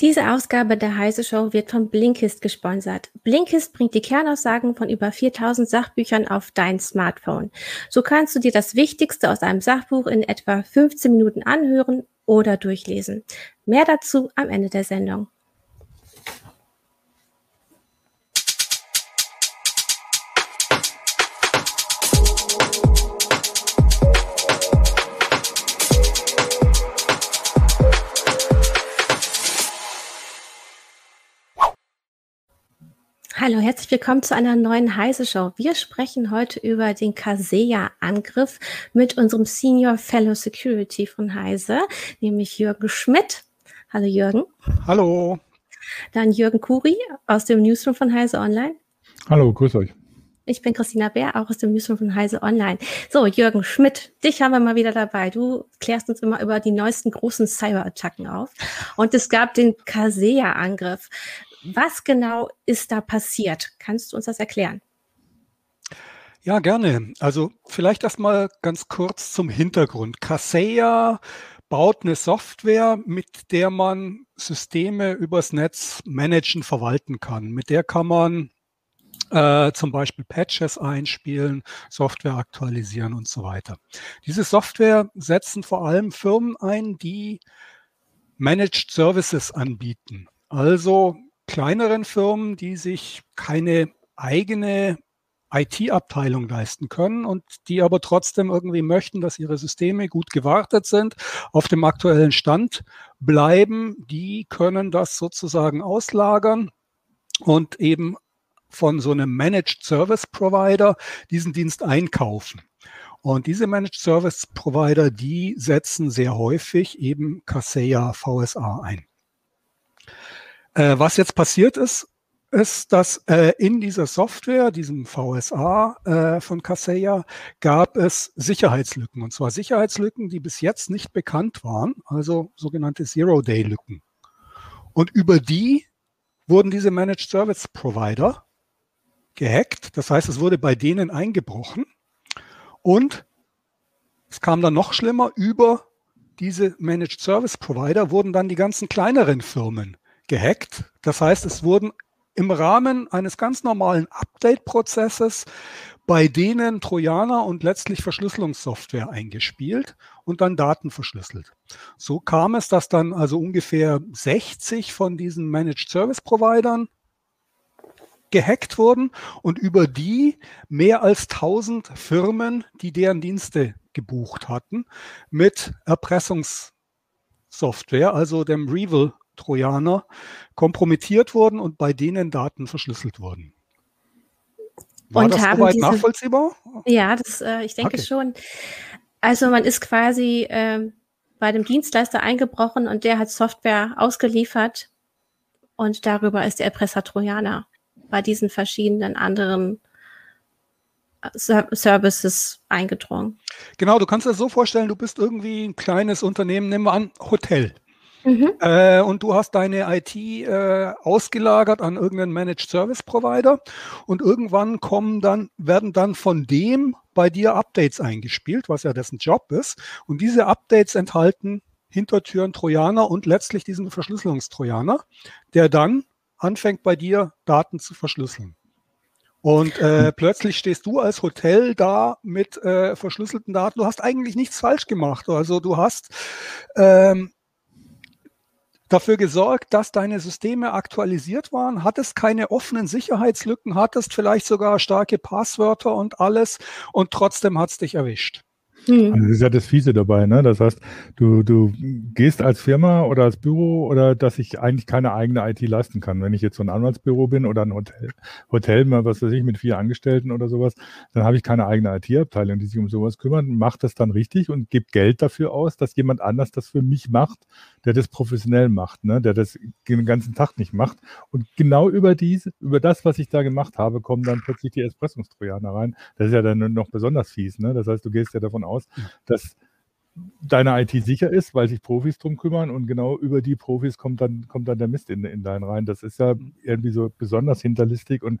Diese Ausgabe der Heise Show wird von Blinkist gesponsert. Blinkist bringt die Kernaussagen von über 4000 Sachbüchern auf dein Smartphone. So kannst du dir das Wichtigste aus einem Sachbuch in etwa 15 Minuten anhören oder durchlesen. Mehr dazu am Ende der Sendung. Hallo, herzlich willkommen zu einer neuen Heise Show. Wir sprechen heute über den Kaseya-Angriff mit unserem Senior Fellow Security von Heise, nämlich Jürgen Schmidt. Hallo Jürgen. Hallo. Dann Jürgen Kuri aus dem Newsroom von Heise Online. Hallo, grüß euch. Ich bin Christina Bär, auch aus dem Newsroom von Heise Online. So, Jürgen Schmidt, dich haben wir mal wieder dabei. Du klärst uns immer über die neuesten großen Cyberattacken auf. Und es gab den Kaseya-Angriff. Was genau ist da passiert? Kannst du uns das erklären? Ja, gerne. Also vielleicht erstmal ganz kurz zum Hintergrund. Kaseya baut eine Software, mit der man Systeme übers Netz managen, verwalten kann. Mit der kann man äh, zum Beispiel Patches einspielen, Software aktualisieren und so weiter. Diese Software setzen vor allem Firmen ein, die Managed Services anbieten. Also kleineren Firmen, die sich keine eigene IT-Abteilung leisten können und die aber trotzdem irgendwie möchten, dass ihre Systeme gut gewartet sind, auf dem aktuellen Stand bleiben, die können das sozusagen auslagern und eben von so einem Managed Service Provider diesen Dienst einkaufen. Und diese Managed Service Provider, die setzen sehr häufig eben Kaseya VSA ein. Äh, was jetzt passiert ist, ist, dass äh, in dieser Software, diesem VSA äh, von Kaseya, gab es Sicherheitslücken. Und zwar Sicherheitslücken, die bis jetzt nicht bekannt waren, also sogenannte Zero-Day-Lücken. Und über die wurden diese Managed Service Provider gehackt. Das heißt, es wurde bei denen eingebrochen. Und es kam dann noch schlimmer, über diese Managed Service Provider wurden dann die ganzen kleineren Firmen gehackt. Das heißt, es wurden im Rahmen eines ganz normalen Update-Prozesses bei denen Trojaner und letztlich Verschlüsselungssoftware eingespielt und dann Daten verschlüsselt. So kam es, dass dann also ungefähr 60 von diesen Managed Service Providern gehackt wurden und über die mehr als 1000 Firmen, die deren Dienste gebucht hatten, mit Erpressungssoftware, also dem Revil Trojaner kompromittiert wurden und bei denen Daten verschlüsselt wurden. War und das soweit diese, nachvollziehbar? Ja, das, äh, ich denke okay. schon. Also man ist quasi äh, bei dem Dienstleister eingebrochen und der hat Software ausgeliefert und darüber ist der Erpresser Trojaner bei diesen verschiedenen anderen äh, Services eingedrungen. Genau, du kannst dir das so vorstellen, du bist irgendwie ein kleines Unternehmen, nehmen wir an, Hotel. Mhm. Äh, und du hast deine IT äh, ausgelagert an irgendeinen Managed Service Provider und irgendwann kommen dann, werden dann von dem bei dir Updates eingespielt, was ja dessen Job ist. Und diese Updates enthalten Hintertüren Trojaner und letztlich diesen Verschlüsselungstrojaner, der dann anfängt bei dir Daten zu verschlüsseln. Und äh, plötzlich stehst du als Hotel da mit äh, verschlüsselten Daten. Du hast eigentlich nichts falsch gemacht. Also du hast ähm, dafür gesorgt, dass deine Systeme aktualisiert waren, hattest keine offenen Sicherheitslücken, hattest vielleicht sogar starke Passwörter und alles und trotzdem hat es dich erwischt. Mhm. Also das ist ja das Fiese dabei, ne? Das heißt, du, du gehst als Firma oder als Büro oder dass ich eigentlich keine eigene IT leisten kann. Wenn ich jetzt so ein Anwaltsbüro bin oder ein Hotel, Hotel, was weiß ich, mit vier Angestellten oder sowas, dann habe ich keine eigene IT-Abteilung, die sich um sowas kümmert, macht das dann richtig und gibt Geld dafür aus, dass jemand anders das für mich macht, der das professionell macht, ne? der das den ganzen Tag nicht macht. Und genau über diese, über das, was ich da gemacht habe, kommen dann plötzlich die Espressungstrojaner rein. Das ist ja dann noch besonders fies. Ne? Das heißt, du gehst ja davon aus, aus, dass deine IT sicher ist, weil sich Profis drum kümmern und genau über die Profis kommt dann, kommt dann der Mist in, in deinen rein. Das ist ja irgendwie so besonders hinterlistig und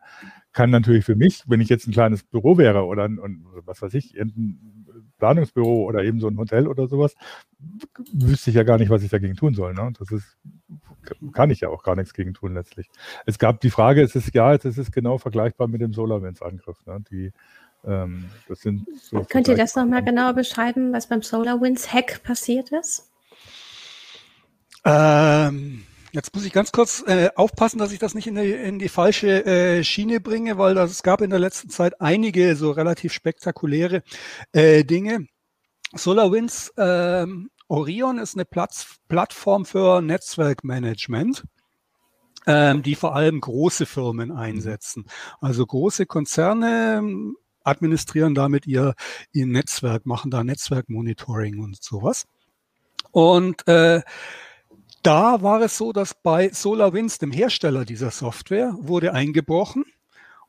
kann natürlich für mich, wenn ich jetzt ein kleines Büro wäre oder ein, und was weiß ich, ein Planungsbüro oder eben so ein Hotel oder sowas, wüsste ich ja gar nicht, was ich dagegen tun soll. Ne? Das ist kann ich ja auch gar nichts gegen tun letztlich. Es gab die Frage, es ist ja, es ist genau vergleichbar mit dem SolarWinds-Angriff. Ne? Die, ähm, das sind so Könnt ihr das nochmal genauer beschreiben, was beim SolarWinds-Hack passiert ist? Ähm, jetzt muss ich ganz kurz äh, aufpassen, dass ich das nicht in die, in die falsche äh, Schiene bringe, weil das, es gab in der letzten Zeit einige so relativ spektakuläre äh, Dinge. SolarWinds ähm, Orion ist eine Platz, Plattform für Netzwerkmanagement, ähm, die vor allem große Firmen einsetzen. Also große Konzerne administrieren damit ihr, ihr Netzwerk, machen da Netzwerkmonitoring und sowas. Und äh, da war es so, dass bei SolarWinds, dem Hersteller dieser Software, wurde eingebrochen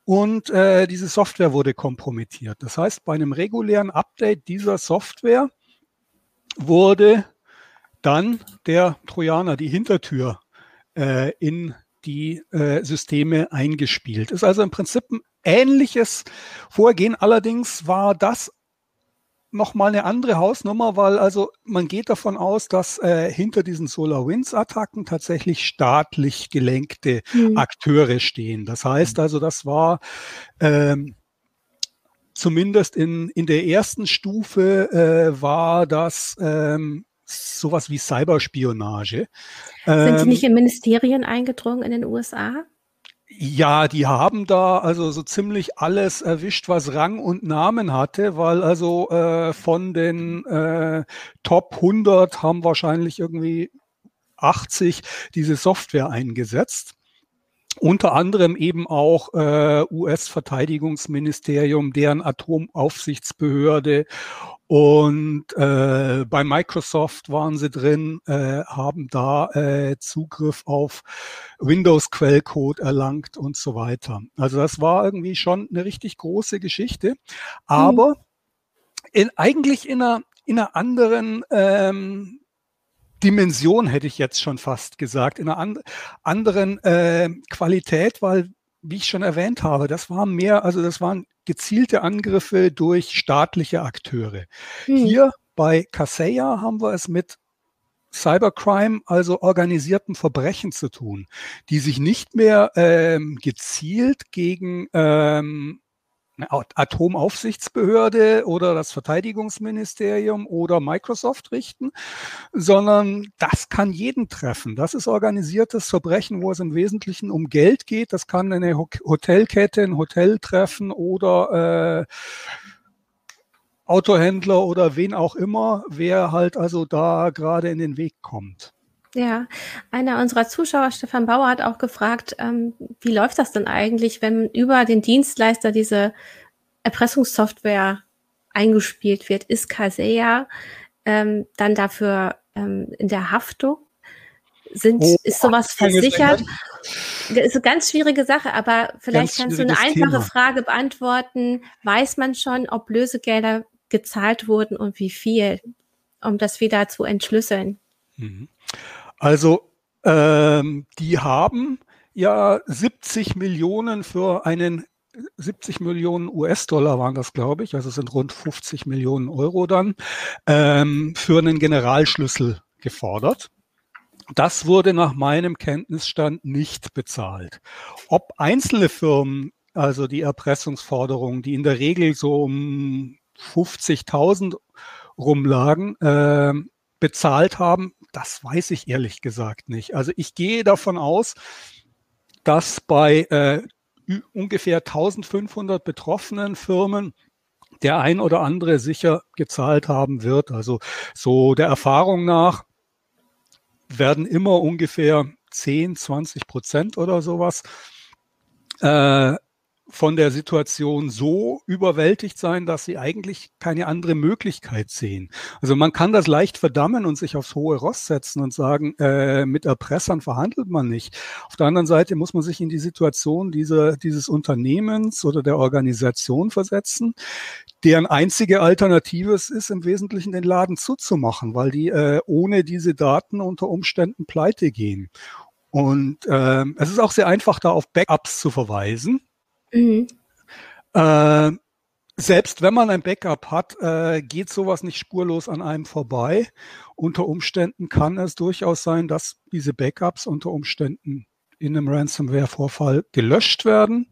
und äh, diese Software wurde kompromittiert. Das heißt, bei einem regulären Update dieser Software wurde dann der Trojaner, die Hintertür, äh, in die äh, Systeme eingespielt. Ist also im Prinzip ein ähnliches Vorgehen. Allerdings war das nochmal eine andere Hausnummer, weil also man geht davon aus, dass äh, hinter diesen SolarWinds-Attacken tatsächlich staatlich gelenkte mhm. Akteure stehen. Das heißt also, das war ähm, zumindest in, in der ersten Stufe äh, war das ähm, sowas wie Cyberspionage. Sind Sie ähm, nicht in Ministerien eingedrungen in den USA? Ja, die haben da also so ziemlich alles erwischt, was Rang und Namen hatte, weil also äh, von den äh, Top 100 haben wahrscheinlich irgendwie 80 diese Software eingesetzt. Unter anderem eben auch äh, US-Verteidigungsministerium, deren Atomaufsichtsbehörde und äh, bei Microsoft waren sie drin, äh, haben da äh, Zugriff auf Windows-Quellcode erlangt und so weiter. Also das war irgendwie schon eine richtig große Geschichte. Aber mhm. in, eigentlich in einer, in einer anderen ähm, Dimension hätte ich jetzt schon fast gesagt, in einer and anderen äh, Qualität, weil wie ich schon erwähnt habe, das waren mehr, also das waren gezielte Angriffe durch staatliche Akteure. Hm. Hier bei Kaseya haben wir es mit Cybercrime, also organisiertem Verbrechen zu tun, die sich nicht mehr ähm, gezielt gegen ähm, Atomaufsichtsbehörde oder das Verteidigungsministerium oder Microsoft richten, sondern das kann jeden treffen. Das ist organisiertes Verbrechen, wo es im Wesentlichen um Geld geht. Das kann eine Hotelkette, ein Hotel treffen oder äh, Autohändler oder wen auch immer, wer halt also da gerade in den Weg kommt. Ja, einer unserer Zuschauer, Stefan Bauer, hat auch gefragt, ähm, wie läuft das denn eigentlich, wenn über den Dienstleister diese Erpressungssoftware eingespielt wird? Ist Kaseya ähm, dann dafür ähm, in der Haftung? Sind, oh, ist sowas versichert? Das ist eine ganz schwierige Sache, aber vielleicht kannst du eine einfache Thema. Frage beantworten. Weiß man schon, ob Lösegelder gezahlt wurden und wie viel, um das wieder zu entschlüsseln? Mhm. Also ähm, die haben ja 70 Millionen für einen 70 Millionen US-Dollar waren das, glaube ich, also sind rund 50 Millionen Euro dann, ähm, für einen Generalschlüssel gefordert. Das wurde nach meinem Kenntnisstand nicht bezahlt. Ob einzelne Firmen, also die Erpressungsforderungen, die in der Regel so um 50.000 rumlagen, äh, bezahlt haben, das weiß ich ehrlich gesagt nicht. Also ich gehe davon aus, dass bei äh, ungefähr 1500 betroffenen Firmen der ein oder andere sicher gezahlt haben wird. Also so der Erfahrung nach werden immer ungefähr 10, 20 Prozent oder sowas äh, von der Situation so überwältigt sein, dass sie eigentlich keine andere Möglichkeit sehen. Also man kann das leicht verdammen und sich aufs hohe Ross setzen und sagen, äh, mit Erpressern verhandelt man nicht. Auf der anderen Seite muss man sich in die Situation dieser, dieses Unternehmens oder der Organisation versetzen, deren einzige Alternative es ist, im Wesentlichen den Laden zuzumachen, weil die äh, ohne diese Daten unter Umständen pleite gehen. Und äh, es ist auch sehr einfach, da auf Backups zu verweisen. Mhm. Äh, selbst wenn man ein Backup hat, äh, geht sowas nicht spurlos an einem vorbei. Unter Umständen kann es durchaus sein, dass diese Backups unter Umständen in einem Ransomware-Vorfall gelöscht werden,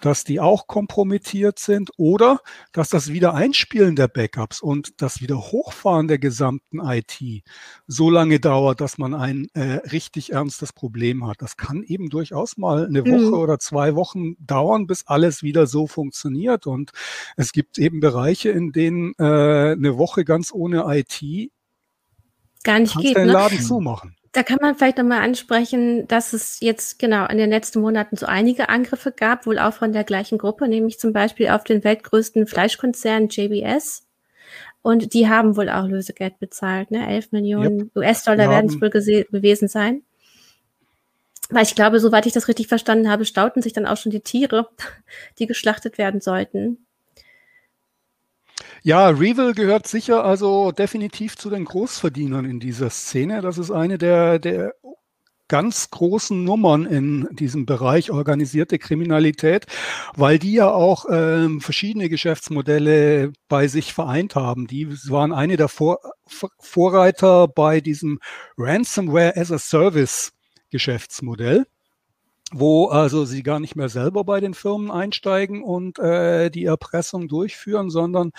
dass die auch kompromittiert sind oder dass das Wiedereinspielen der Backups und das Wiederhochfahren der gesamten IT so lange dauert, dass man ein äh, richtig ernstes Problem hat. Das kann eben durchaus mal eine Woche mhm. oder zwei Wochen dauern, bis alles wieder so funktioniert. Und es gibt eben Bereiche, in denen äh, eine Woche ganz ohne IT gar nicht geht. Den ne? Laden zumachen. Da kann man vielleicht nochmal ansprechen, dass es jetzt genau in den letzten Monaten so einige Angriffe gab, wohl auch von der gleichen Gruppe, nämlich zum Beispiel auf den weltgrößten Fleischkonzern JBS. Und die haben wohl auch Lösegeld bezahlt, ne? 11 Millionen yep. US-Dollar werden es wohl gewesen sein. Weil ich glaube, soweit ich das richtig verstanden habe, stauten sich dann auch schon die Tiere, die geschlachtet werden sollten. Ja, Revil gehört sicher also definitiv zu den Großverdienern in dieser Szene. Das ist eine der, der ganz großen Nummern in diesem Bereich organisierte Kriminalität, weil die ja auch ähm, verschiedene Geschäftsmodelle bei sich vereint haben. Die waren eine der Vor Vorreiter bei diesem Ransomware as a Service Geschäftsmodell wo also sie gar nicht mehr selber bei den Firmen einsteigen und äh, die Erpressung durchführen, sondern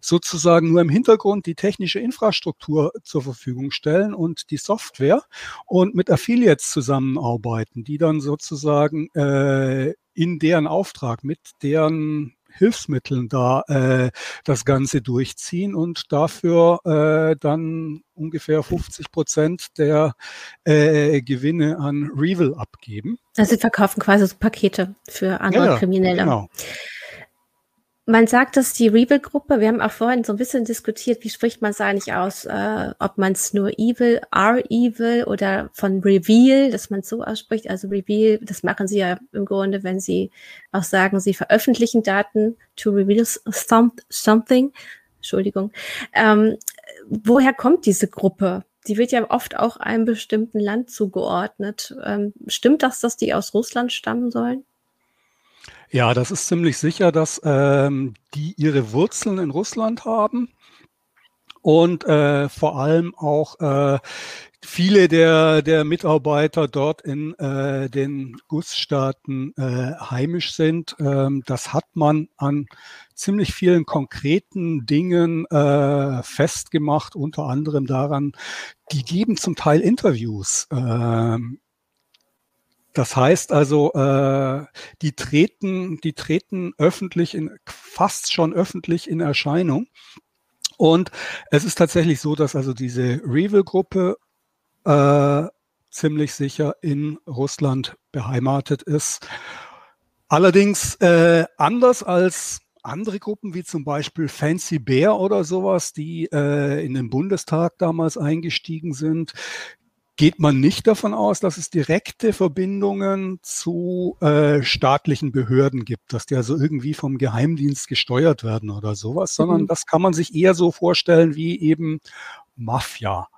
sozusagen nur im Hintergrund die technische Infrastruktur zur Verfügung stellen und die Software und mit Affiliates zusammenarbeiten, die dann sozusagen äh, in deren Auftrag mit deren Hilfsmitteln da äh, das Ganze durchziehen und dafür äh, dann ungefähr 50 Prozent der äh, Gewinne an Revil abgeben. Also sie verkaufen quasi so Pakete für andere ja, Kriminelle. Genau. Man sagt, dass die Reveal-Gruppe, wir haben auch vorhin so ein bisschen diskutiert, wie spricht man es eigentlich aus, äh, ob man es nur Evil, R-Evil oder von Reveal, dass man es so ausspricht. Also Reveal, das machen sie ja im Grunde, wenn sie auch sagen, sie veröffentlichen Daten to reveal something. Entschuldigung. Ähm, woher kommt diese Gruppe? Die wird ja oft auch einem bestimmten Land zugeordnet. Ähm, stimmt das, dass die aus Russland stammen sollen? Ja, das ist ziemlich sicher, dass ähm, die ihre Wurzeln in Russland haben und äh, vor allem auch äh, viele der, der Mitarbeiter dort in äh, den Gussstaaten äh, heimisch sind. Ähm, das hat man an ziemlich vielen konkreten Dingen äh, festgemacht, unter anderem daran, die geben zum Teil Interviews. Ähm, das heißt also, äh, die treten, die treten öffentlich in, fast schon öffentlich in Erscheinung. Und es ist tatsächlich so, dass also diese Revil-Gruppe äh, ziemlich sicher in Russland beheimatet ist. Allerdings äh, anders als andere Gruppen wie zum Beispiel Fancy Bear oder sowas, die äh, in den Bundestag damals eingestiegen sind, geht man nicht davon aus, dass es direkte Verbindungen zu äh, staatlichen Behörden gibt, dass die also irgendwie vom Geheimdienst gesteuert werden oder sowas, sondern mhm. das kann man sich eher so vorstellen wie eben Mafia.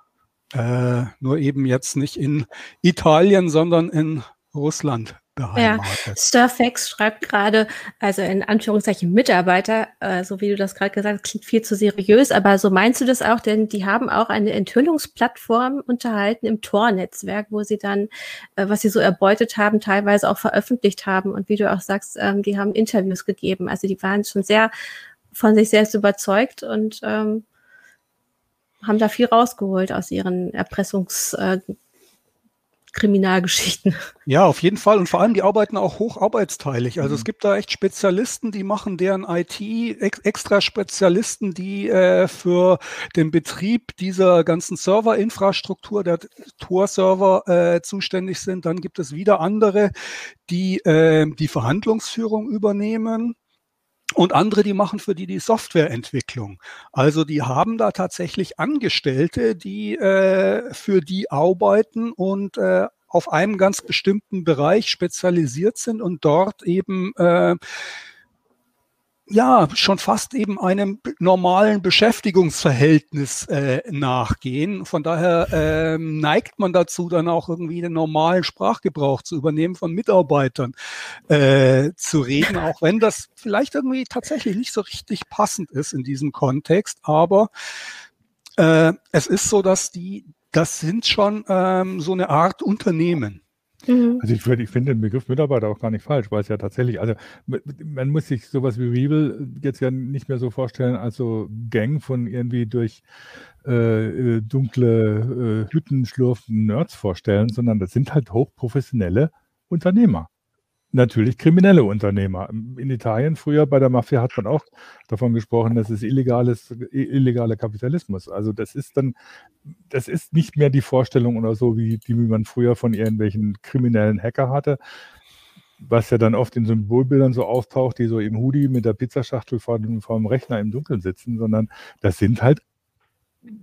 Äh, nur eben jetzt nicht in Italien, sondern in Russland beheimatet. Ja, Sturfax schreibt gerade, also in Anführungszeichen Mitarbeiter, äh, so wie du das gerade gesagt hast, klingt viel zu seriös, aber so meinst du das auch, denn die haben auch eine Enthüllungsplattform unterhalten im Tor-Netzwerk, wo sie dann, äh, was sie so erbeutet haben, teilweise auch veröffentlicht haben. Und wie du auch sagst, ähm, die haben Interviews gegeben, also die waren schon sehr von sich selbst überzeugt und ähm, haben da viel rausgeholt aus ihren Erpressungs- äh, Kriminalgeschichten. Ja, auf jeden Fall. Und vor allem, die arbeiten auch hocharbeitsteilig. Also mhm. es gibt da echt Spezialisten, die machen deren IT, ex extra Spezialisten, die äh, für den Betrieb dieser ganzen Serverinfrastruktur, der Tor-Server äh, zuständig sind. Dann gibt es wieder andere, die äh, die Verhandlungsführung übernehmen und andere, die machen für die die Softwareentwicklung. Also die haben da tatsächlich Angestellte, die äh, für die arbeiten und äh, auf einem ganz bestimmten Bereich spezialisiert sind und dort eben äh, ja schon fast eben einem normalen Beschäftigungsverhältnis äh, nachgehen. Von daher ähm, neigt man dazu, dann auch irgendwie den normalen Sprachgebrauch zu übernehmen, von Mitarbeitern äh, zu reden, auch wenn das vielleicht irgendwie tatsächlich nicht so richtig passend ist in diesem Kontext. Aber äh, es ist so, dass die, das sind schon ähm, so eine Art Unternehmen. Mhm. Also ich, ich finde den Begriff Mitarbeiter auch gar nicht falsch, weil es ja tatsächlich, also man muss sich sowas wie Weevil jetzt ja nicht mehr so vorstellen als so Gang von irgendwie durch äh, äh dunkle äh, Hütten schlurfenden Nerds vorstellen, sondern das sind halt hochprofessionelle Unternehmer natürlich kriminelle Unternehmer. In Italien früher bei der Mafia hat man auch davon gesprochen, dass es illegales, illegaler Kapitalismus. Also das ist dann, das ist nicht mehr die Vorstellung oder so, wie die wie man früher von irgendwelchen kriminellen Hacker hatte, was ja dann oft in Symbolbildern so auftaucht, die so im Hoodie mit der Pizzaschachtel vor dem, vor dem Rechner im Dunkeln sitzen, sondern das sind halt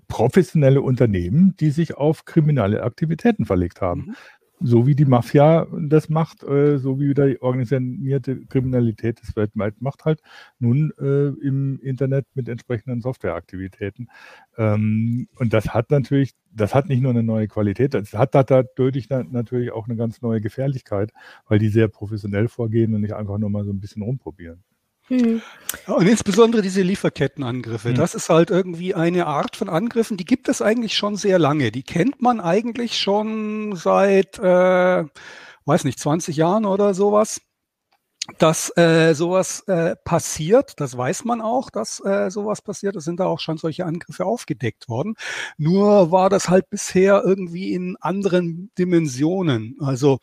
professionelle Unternehmen, die sich auf kriminelle Aktivitäten verlegt haben. Mhm so wie die Mafia das macht, äh, so wie die organisierte Kriminalität das weltweit macht, halt nun äh, im Internet mit entsprechenden Softwareaktivitäten. Ähm, und das hat natürlich, das hat nicht nur eine neue Qualität, das hat dadurch natürlich auch eine ganz neue Gefährlichkeit, weil die sehr professionell vorgehen und nicht einfach nur mal so ein bisschen rumprobieren. Hm. Und insbesondere diese Lieferkettenangriffe, hm. das ist halt irgendwie eine Art von Angriffen, die gibt es eigentlich schon sehr lange. Die kennt man eigentlich schon seit, äh, weiß nicht, 20 Jahren oder sowas. Dass äh, sowas äh, passiert, das weiß man auch, dass äh, sowas passiert. Es sind da auch schon solche Angriffe aufgedeckt worden. Nur war das halt bisher irgendwie in anderen Dimensionen. Also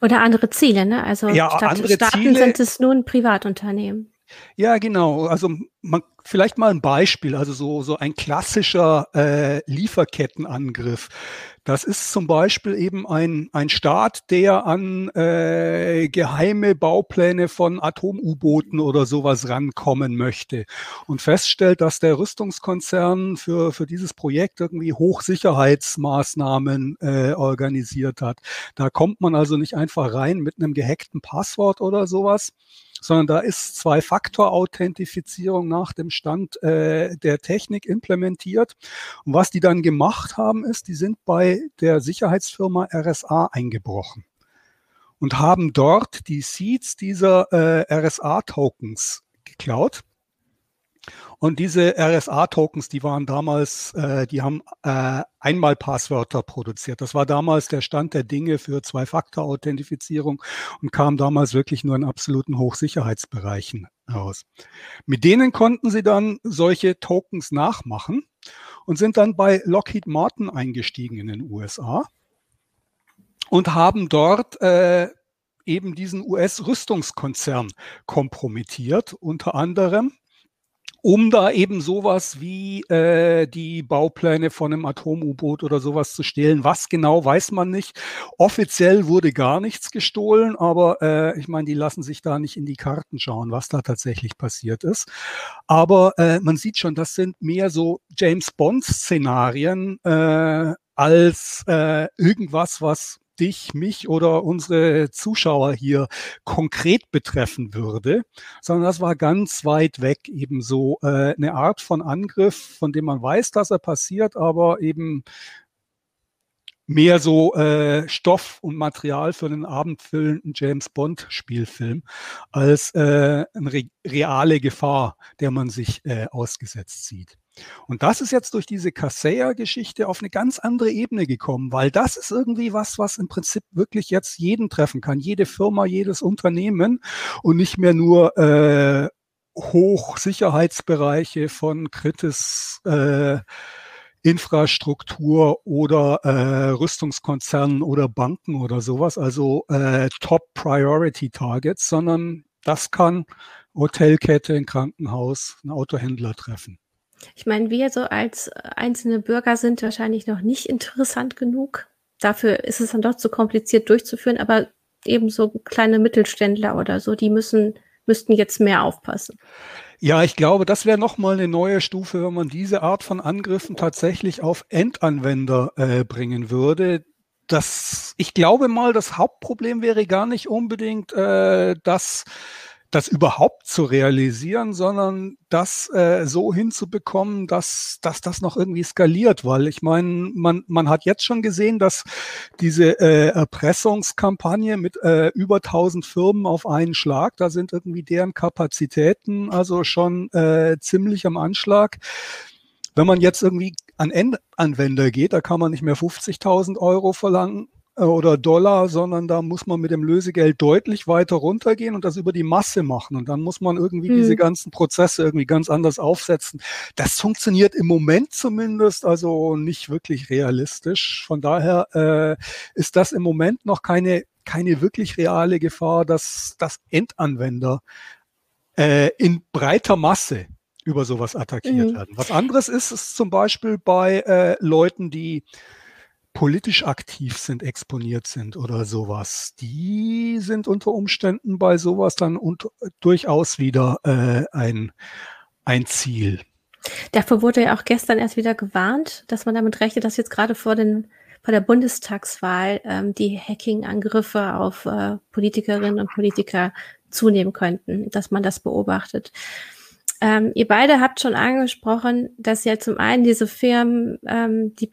oder andere Ziele, ne? Also ja, statt andere Staaten Ziele, sind es nun Privatunternehmen. Ja, genau. Also man, vielleicht mal ein Beispiel, also so, so ein klassischer äh, Lieferkettenangriff. Das ist zum Beispiel eben ein, ein Staat, der an äh, geheime Baupläne von Atom-U-Booten oder sowas rankommen möchte und feststellt, dass der Rüstungskonzern für, für dieses Projekt irgendwie Hochsicherheitsmaßnahmen äh, organisiert hat. Da kommt man also nicht einfach rein mit einem gehackten Passwort oder sowas, sondern da ist Zwei-Faktor-Authentifizierung nach dem Stand äh, der Technik implementiert. Und was die dann gemacht haben, ist, die sind bei der Sicherheitsfirma RSA eingebrochen und haben dort die Seeds dieser äh, RSA-Tokens geklaut und diese RSA-Tokens, die waren damals, äh, die haben äh, einmal Passwörter produziert. Das war damals der Stand der Dinge für Zwei-Faktor-Authentifizierung und kam damals wirklich nur in absoluten Hochsicherheitsbereichen raus. Mit denen konnten sie dann solche Tokens nachmachen und sind dann bei Lockheed Martin eingestiegen in den USA und haben dort äh, eben diesen US-Rüstungskonzern kompromittiert, unter anderem um da eben sowas wie äh, die Baupläne von einem Atom-U-Boot oder sowas zu stehlen. Was genau, weiß man nicht. Offiziell wurde gar nichts gestohlen, aber äh, ich meine, die lassen sich da nicht in die Karten schauen, was da tatsächlich passiert ist. Aber äh, man sieht schon, das sind mehr so James Bond-Szenarien äh, als äh, irgendwas, was dich, mich oder unsere Zuschauer hier konkret betreffen würde, sondern das war ganz weit weg eben so äh, eine Art von Angriff, von dem man weiß, dass er passiert, aber eben mehr so äh, Stoff und Material für einen abendfüllenden James Bond Spielfilm als äh, eine re reale Gefahr, der man sich äh, ausgesetzt sieht. Und das ist jetzt durch diese Kaseya-Geschichte auf eine ganz andere Ebene gekommen, weil das ist irgendwie was, was im Prinzip wirklich jetzt jeden treffen kann, jede Firma, jedes Unternehmen und nicht mehr nur äh, Hochsicherheitsbereiche von Kritis äh, Infrastruktur oder äh, Rüstungskonzernen oder Banken oder sowas, also äh, Top Priority Targets, sondern das kann Hotelkette, ein Krankenhaus, ein Autohändler treffen. Ich meine, wir so als einzelne Bürger sind wahrscheinlich noch nicht interessant genug. Dafür ist es dann doch zu kompliziert durchzuführen, aber eben so kleine Mittelständler oder so, die müssen, müssten jetzt mehr aufpassen. Ja, ich glaube, das wäre nochmal eine neue Stufe, wenn man diese Art von Angriffen tatsächlich auf Endanwender äh, bringen würde. Das, ich glaube mal, das Hauptproblem wäre gar nicht unbedingt, äh, dass das überhaupt zu realisieren, sondern das äh, so hinzubekommen, dass, dass das noch irgendwie skaliert, weil ich meine, man, man hat jetzt schon gesehen, dass diese äh, Erpressungskampagne mit äh, über 1000 Firmen auf einen Schlag, da sind irgendwie deren Kapazitäten also schon äh, ziemlich am Anschlag. Wenn man jetzt irgendwie an Endanwender geht, da kann man nicht mehr 50.000 Euro verlangen, oder Dollar, sondern da muss man mit dem Lösegeld deutlich weiter runtergehen und das über die Masse machen. Und dann muss man irgendwie mhm. diese ganzen Prozesse irgendwie ganz anders aufsetzen. Das funktioniert im Moment zumindest also nicht wirklich realistisch. Von daher äh, ist das im Moment noch keine, keine wirklich reale Gefahr, dass, dass Endanwender äh, in breiter Masse über sowas attackiert mhm. werden. Was anderes ist, ist zum Beispiel bei äh, Leuten, die politisch aktiv sind, exponiert sind oder sowas, die sind unter Umständen bei sowas dann und, durchaus wieder äh, ein, ein Ziel. Dafür wurde ja auch gestern erst wieder gewarnt, dass man damit rechnet, dass jetzt gerade vor, den, vor der Bundestagswahl ähm, die Hacking-Angriffe auf äh, Politikerinnen und Politiker zunehmen könnten, dass man das beobachtet. Ähm, ihr beide habt schon angesprochen, dass ja zum einen diese Firmen, ähm, die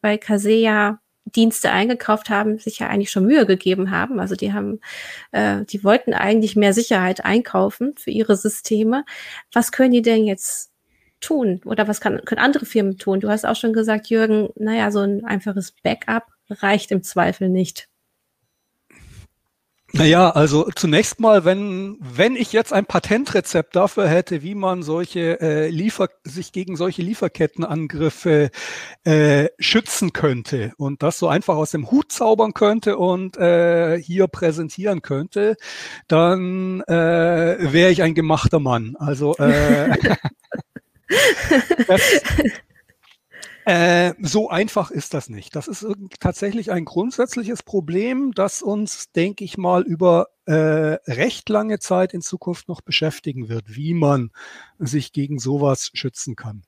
bei Kaseya Dienste eingekauft haben, sich ja eigentlich schon Mühe gegeben haben. Also die haben, äh, die wollten eigentlich mehr Sicherheit einkaufen für ihre Systeme. Was können die denn jetzt tun? Oder was kann, können andere Firmen tun? Du hast auch schon gesagt, Jürgen, naja, so ein einfaches Backup reicht im Zweifel nicht. Naja, also zunächst mal, wenn, wenn ich jetzt ein Patentrezept dafür hätte, wie man solche äh, Liefer, sich gegen solche Lieferkettenangriffe äh, schützen könnte und das so einfach aus dem Hut zaubern könnte und äh, hier präsentieren könnte, dann äh, wäre ich ein gemachter Mann. Also äh, das, äh, so einfach ist das nicht. Das ist tatsächlich ein grundsätzliches Problem, das uns, denke ich mal, über äh, recht lange Zeit in Zukunft noch beschäftigen wird, wie man sich gegen sowas schützen kann.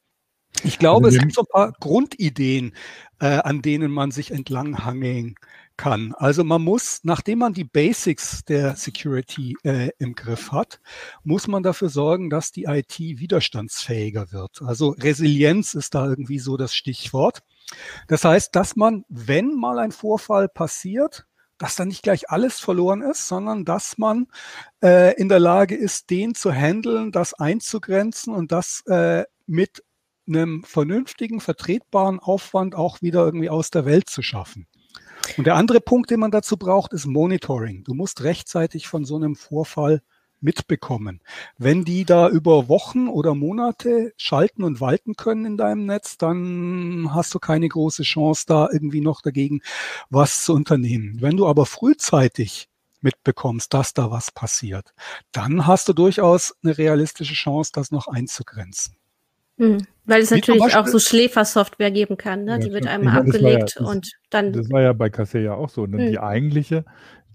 Ich glaube, also es gibt so ein paar Grundideen, äh, an denen man sich entlanghangeln kann. Also man muss, nachdem man die Basics der Security äh, im Griff hat, muss man dafür sorgen, dass die IT widerstandsfähiger wird. Also Resilienz ist da irgendwie so das Stichwort. Das heißt, dass man, wenn mal ein Vorfall passiert, dass da nicht gleich alles verloren ist, sondern dass man äh, in der Lage ist, den zu handeln, das einzugrenzen und das äh, mit einem vernünftigen, vertretbaren Aufwand auch wieder irgendwie aus der Welt zu schaffen. Und der andere Punkt, den man dazu braucht, ist Monitoring. Du musst rechtzeitig von so einem Vorfall mitbekommen. Wenn die da über Wochen oder Monate schalten und walten können in deinem Netz, dann hast du keine große Chance, da irgendwie noch dagegen was zu unternehmen. Wenn du aber frühzeitig mitbekommst, dass da was passiert, dann hast du durchaus eine realistische Chance, das noch einzugrenzen. Hm. Weil es Wie natürlich auch so Schläfersoftware geben kann, ne? Ja, die wird einmal meine, abgelegt ja, das, und dann. Das war ja bei Kassel ja auch so. Ne? Hm. Die eigentliche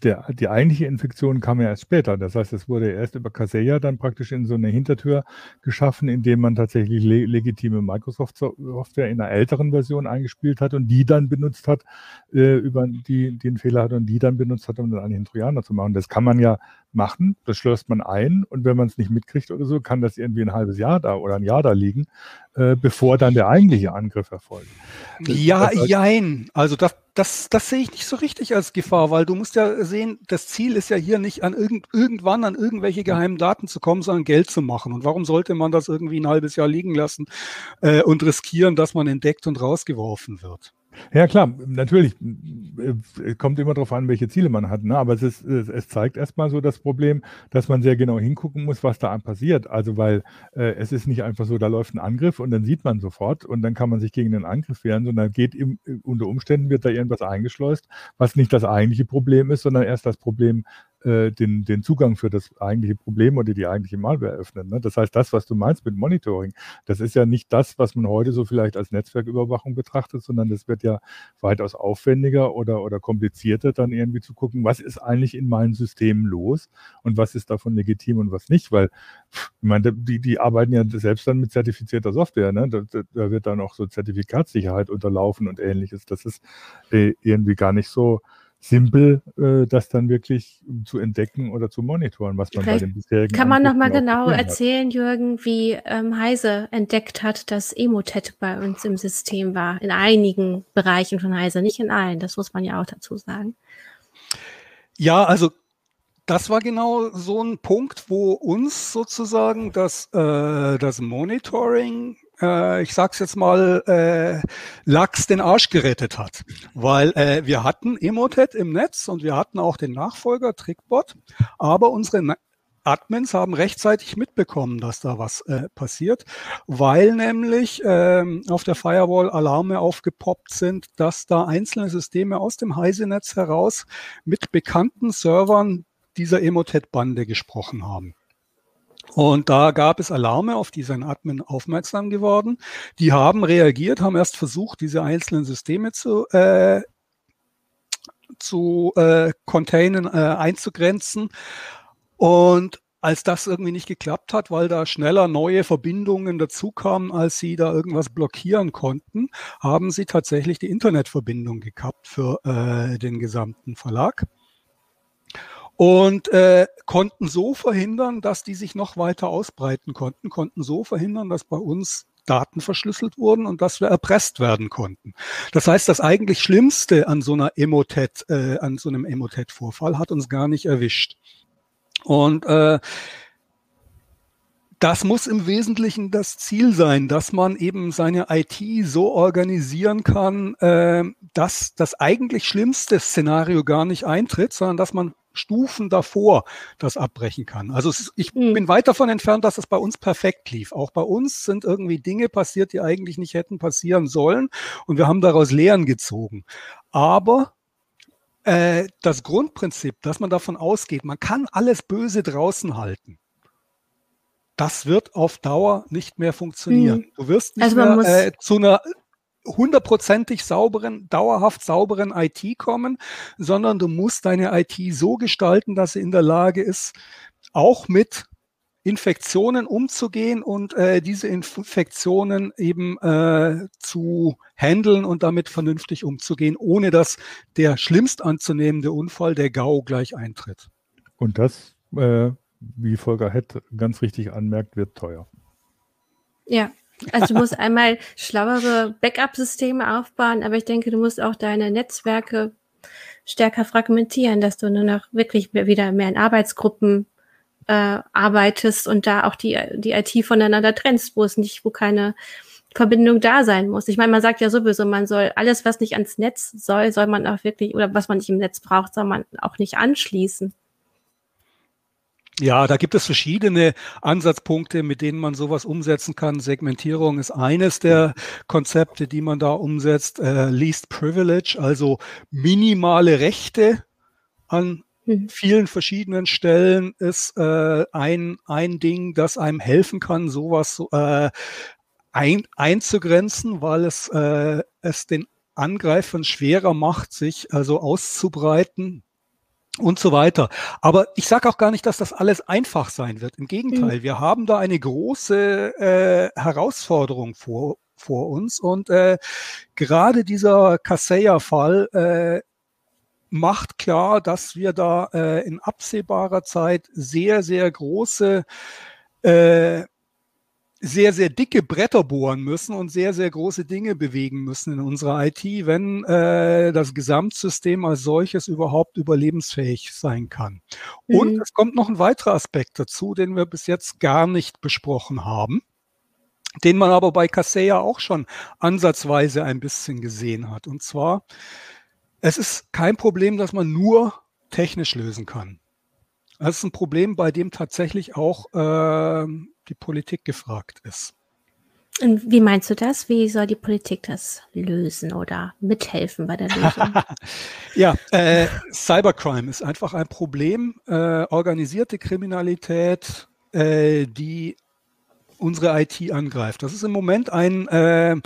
der, die eigentliche Infektion kam ja erst später. Das heißt, es wurde erst über Kaseya dann praktisch in so eine Hintertür geschaffen, indem man tatsächlich le legitime Microsoft-Software in einer älteren Version eingespielt hat und die dann benutzt hat, äh, über die, die einen Fehler hat und die dann benutzt hat, um dann einen Trojaner zu machen. Das kann man ja machen, das schlösst man ein und wenn man es nicht mitkriegt oder so, kann das irgendwie ein halbes Jahr da oder ein Jahr da liegen, äh, bevor dann der eigentliche Angriff erfolgt. Ja, das, jein. Also das, das, das sehe ich nicht so richtig als Gefahr, weil du musst ja sehen, das Ziel ist ja hier nicht an irgend, irgendwann an irgendwelche geheimen Daten zu kommen, sondern Geld zu machen. Und warum sollte man das irgendwie ein halbes Jahr liegen lassen äh, und riskieren, dass man entdeckt und rausgeworfen wird? Ja, klar, natürlich äh, kommt immer darauf an, welche Ziele man hat. Ne? Aber es, ist, es zeigt erstmal so das Problem, dass man sehr genau hingucken muss, was da passiert. Also, weil äh, es ist nicht einfach so, da läuft ein Angriff und dann sieht man sofort und dann kann man sich gegen den Angriff wehren, sondern geht im, unter Umständen wird da irgendwas eingeschleust, was nicht das eigentliche Problem ist, sondern erst das Problem äh, den, den Zugang für das eigentliche Problem oder die eigentliche Malware öffnen. Ne? Das heißt, das, was du meinst mit Monitoring, das ist ja nicht das, was man heute so vielleicht als Netzwerküberwachung betrachtet, sondern das wird ja weitaus aufwendiger oder, oder komplizierter, dann irgendwie zu gucken, was ist eigentlich in meinen Systemen los und was ist davon legitim und was nicht, weil ich meine, die, die arbeiten ja selbst dann mit zertifizierter Software, ne? da, da wird dann auch so Zertifikatssicherheit unterlaufen und ähnliches. Das ist äh, irgendwie gar nicht so simpel, äh, das dann wirklich zu entdecken oder zu monitoren, was man Vielleicht bei den bisherigen. Kann man nochmal genau erzählen, Jürgen, wie ähm, Heise entdeckt hat, dass Emotet bei uns im System war, in einigen Bereichen von Heise, nicht in allen, das muss man ja auch dazu sagen. Ja, also das war genau so ein Punkt, wo uns sozusagen das, äh, das Monitoring äh, ich sag's jetzt mal, äh, Lachs den Arsch gerettet hat. Weil äh, wir hatten Emotet im Netz und wir hatten auch den Nachfolger Trickbot, aber unsere Admins haben rechtzeitig mitbekommen, dass da was äh, passiert, weil nämlich ähm, auf der Firewall Alarme aufgepoppt sind, dass da einzelne Systeme aus dem Heise-Netz heraus mit bekannten Servern dieser Emotet-Bande gesprochen haben. Und da gab es Alarme, auf die sein Admin aufmerksam geworden. Die haben reagiert, haben erst versucht, diese einzelnen Systeme zu, äh, zu äh, containen, äh, einzugrenzen. Und als das irgendwie nicht geklappt hat, weil da schneller neue Verbindungen dazukamen, als sie da irgendwas blockieren konnten, haben sie tatsächlich die Internetverbindung gekappt für äh, den gesamten Verlag und äh, konnten so verhindern, dass die sich noch weiter ausbreiten konnten, konnten so verhindern, dass bei uns Daten verschlüsselt wurden und dass wir erpresst werden konnten. Das heißt, das eigentlich Schlimmste an so einer Emotet, äh, an so einem Emotet-Vorfall hat uns gar nicht erwischt. Und äh, das muss im Wesentlichen das Ziel sein, dass man eben seine IT so organisieren kann, äh, dass das eigentlich schlimmste Szenario gar nicht eintritt, sondern dass man Stufen davor das abbrechen kann. Also ist, ich mhm. bin weit davon entfernt, dass es bei uns perfekt lief. Auch bei uns sind irgendwie Dinge passiert, die eigentlich nicht hätten passieren sollen und wir haben daraus Lehren gezogen. Aber äh, das Grundprinzip, dass man davon ausgeht, man kann alles Böse draußen halten, das wird auf Dauer nicht mehr funktionieren. Mhm. Du wirst nicht also mehr äh, zu einer hundertprozentig sauberen, dauerhaft sauberen IT kommen, sondern du musst deine IT so gestalten, dass sie in der Lage ist, auch mit Infektionen umzugehen und äh, diese Infektionen eben äh, zu handeln und damit vernünftig umzugehen, ohne dass der schlimmst anzunehmende Unfall, der GAU, gleich eintritt. Und das, äh, wie Volker Hett ganz richtig anmerkt, wird teuer. Ja, also du musst einmal schlauere Backup-Systeme aufbauen, aber ich denke, du musst auch deine Netzwerke stärker fragmentieren, dass du nur noch wirklich wieder mehr in Arbeitsgruppen äh, arbeitest und da auch die, die IT voneinander trennst, wo es nicht, wo keine Verbindung da sein muss. Ich meine, man sagt ja sowieso, man soll alles, was nicht ans Netz soll, soll man auch wirklich, oder was man nicht im Netz braucht, soll man auch nicht anschließen. Ja, da gibt es verschiedene Ansatzpunkte, mit denen man sowas umsetzen kann. Segmentierung ist eines der Konzepte, die man da umsetzt. Äh, Least Privilege, also minimale Rechte an mhm. vielen verschiedenen Stellen ist äh, ein, ein Ding, das einem helfen kann, sowas äh, ein, einzugrenzen, weil es, äh, es den Angreifern schwerer macht, sich also auszubreiten und so weiter. Aber ich sage auch gar nicht, dass das alles einfach sein wird. Im Gegenteil, mhm. wir haben da eine große äh, Herausforderung vor, vor uns. Und äh, gerade dieser Kaseya-Fall äh, macht klar, dass wir da äh, in absehbarer Zeit sehr, sehr große äh, sehr, sehr dicke Bretter bohren müssen und sehr, sehr große Dinge bewegen müssen in unserer IT, wenn äh, das Gesamtsystem als solches überhaupt überlebensfähig sein kann. Mhm. Und es kommt noch ein weiterer Aspekt dazu, den wir bis jetzt gar nicht besprochen haben den man aber bei Kaseya auch schon ansatzweise ein bisschen gesehen hat. Und zwar, es ist kein Problem, das man nur technisch lösen kann. Das ist ein Problem, bei dem tatsächlich auch äh, die Politik gefragt ist. Und wie meinst du das? Wie soll die Politik das lösen oder mithelfen bei der Lösung? ja, äh, Cybercrime ist einfach ein Problem. Äh, organisierte Kriminalität, äh, die unsere IT angreift. Das ist im Moment ein, äh,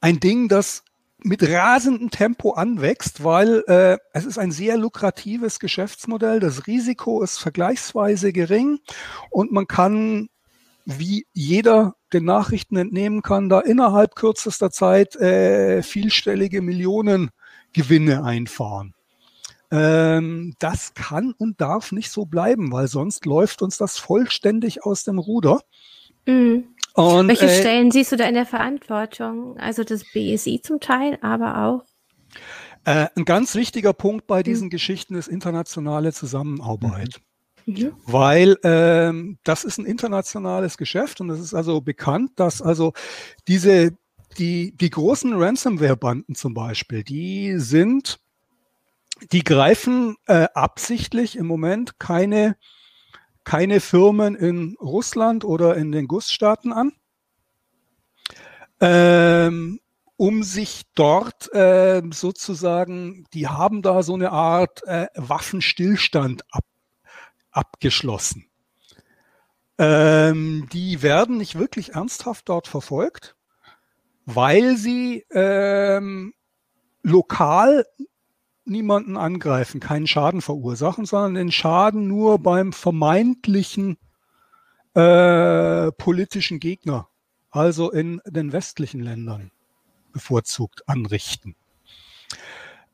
ein Ding, das mit rasendem Tempo anwächst, weil äh, es ist ein sehr lukratives Geschäftsmodell. Das Risiko ist vergleichsweise gering und man kann, wie jeder den Nachrichten entnehmen kann, da innerhalb kürzester Zeit äh, vielstellige Millionen Gewinne einfahren. Ähm, das kann und darf nicht so bleiben, weil sonst läuft uns das vollständig aus dem Ruder. Mhm. Und, Welche äh, Stellen siehst du da in der Verantwortung? Also das BSI zum Teil, aber auch äh, ein ganz wichtiger Punkt bei diesen mhm. Geschichten ist internationale Zusammenarbeit. Mhm. Weil ähm, das ist ein internationales Geschäft und es ist also bekannt, dass also diese, die, die großen Ransomware-Banden zum Beispiel, die sind, die greifen äh, absichtlich im Moment keine, keine Firmen in Russland oder in den Gussstaaten an. Ähm, um sich dort äh, sozusagen, die haben da so eine Art äh, Waffenstillstand ab, abgeschlossen. Ähm, die werden nicht wirklich ernsthaft dort verfolgt, weil sie ähm, lokal niemanden angreifen, keinen Schaden verursachen, sondern den Schaden nur beim vermeintlichen äh, politischen Gegner, also in den westlichen Ländern bevorzugt anrichten.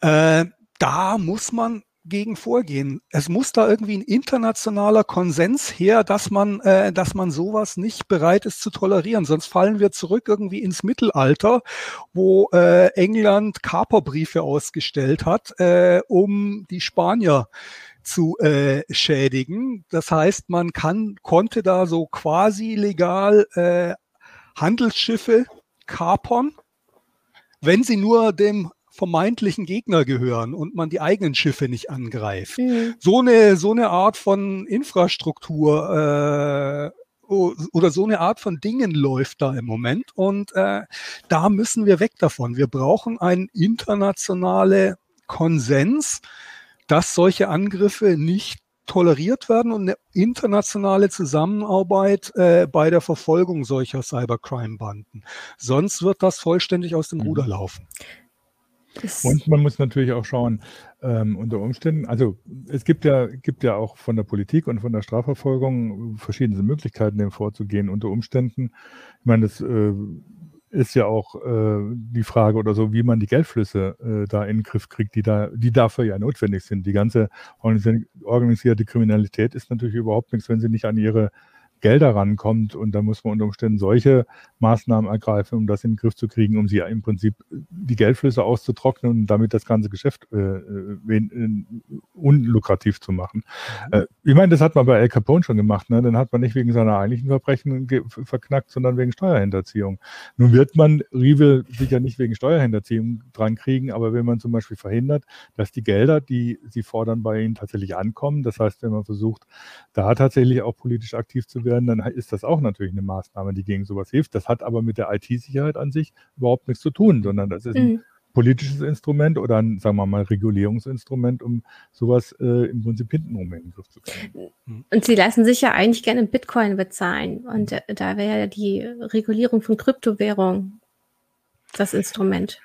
Äh, da muss man gegen vorgehen. Es muss da irgendwie ein internationaler Konsens her, dass man, äh, dass man sowas nicht bereit ist zu tolerieren. Sonst fallen wir zurück irgendwie ins Mittelalter, wo äh, England Kaperbriefe ausgestellt hat, äh, um die Spanier zu äh, schädigen. Das heißt, man kann, konnte da so quasi legal äh, Handelsschiffe kapern wenn sie nur dem vermeintlichen Gegner gehören und man die eigenen Schiffe nicht angreift. Mhm. So eine so eine Art von Infrastruktur äh, oder so eine Art von Dingen läuft da im Moment und äh, da müssen wir weg davon. Wir brauchen einen internationalen Konsens, dass solche Angriffe nicht toleriert werden und eine internationale Zusammenarbeit äh, bei der Verfolgung solcher Cybercrime-Banden. Sonst wird das vollständig aus dem mhm. Ruder laufen. Und man muss natürlich auch schauen, ähm, unter Umständen, also es gibt ja, gibt ja auch von der Politik und von der Strafverfolgung verschiedene Möglichkeiten, dem vorzugehen. Unter Umständen, ich meine, das äh, ist ja auch äh, die Frage oder so, wie man die Geldflüsse äh, da in den Griff kriegt, die da, die dafür ja notwendig sind. Die ganze organisierte Kriminalität ist natürlich überhaupt nichts, wenn sie nicht an ihre Gelder rankommt. Und da muss man unter Umständen solche Maßnahmen ergreifen, um das in den Griff zu kriegen, um sie im Prinzip die Geldflüsse auszutrocknen und damit das ganze Geschäft äh, äh, unlukrativ zu machen. Mhm. Äh, ich meine, das hat man bei Al Capone schon gemacht. Ne? Dann hat man nicht wegen seiner eigentlichen Verbrechen verknackt, sondern wegen Steuerhinterziehung. Nun wird man Rivel sicher nicht wegen Steuerhinterziehung dran kriegen, aber wenn man zum Beispiel verhindert, dass die Gelder, die sie fordern, bei ihnen tatsächlich ankommen, das heißt, wenn man versucht, da tatsächlich auch politisch aktiv zu werden, werden, dann ist das auch natürlich eine Maßnahme, die gegen sowas hilft. Das hat aber mit der IT-Sicherheit an sich überhaupt nichts zu tun, sondern das ist ein mhm. politisches Instrument oder ein, sagen wir mal, Regulierungsinstrument, um sowas äh, im Prinzip hintenrum in den Griff zu kriegen. Mhm. Und Sie lassen sich ja eigentlich gerne in Bitcoin bezahlen. Und äh, da wäre ja die Regulierung von Kryptowährungen das Instrument.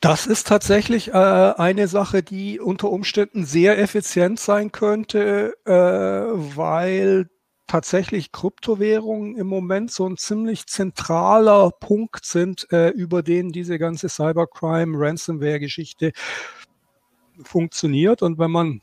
Das ist tatsächlich äh, eine Sache, die unter Umständen sehr effizient sein könnte, äh, weil tatsächlich Kryptowährungen im Moment so ein ziemlich zentraler Punkt sind, äh, über den diese ganze Cybercrime, Ransomware-Geschichte funktioniert. Und wenn man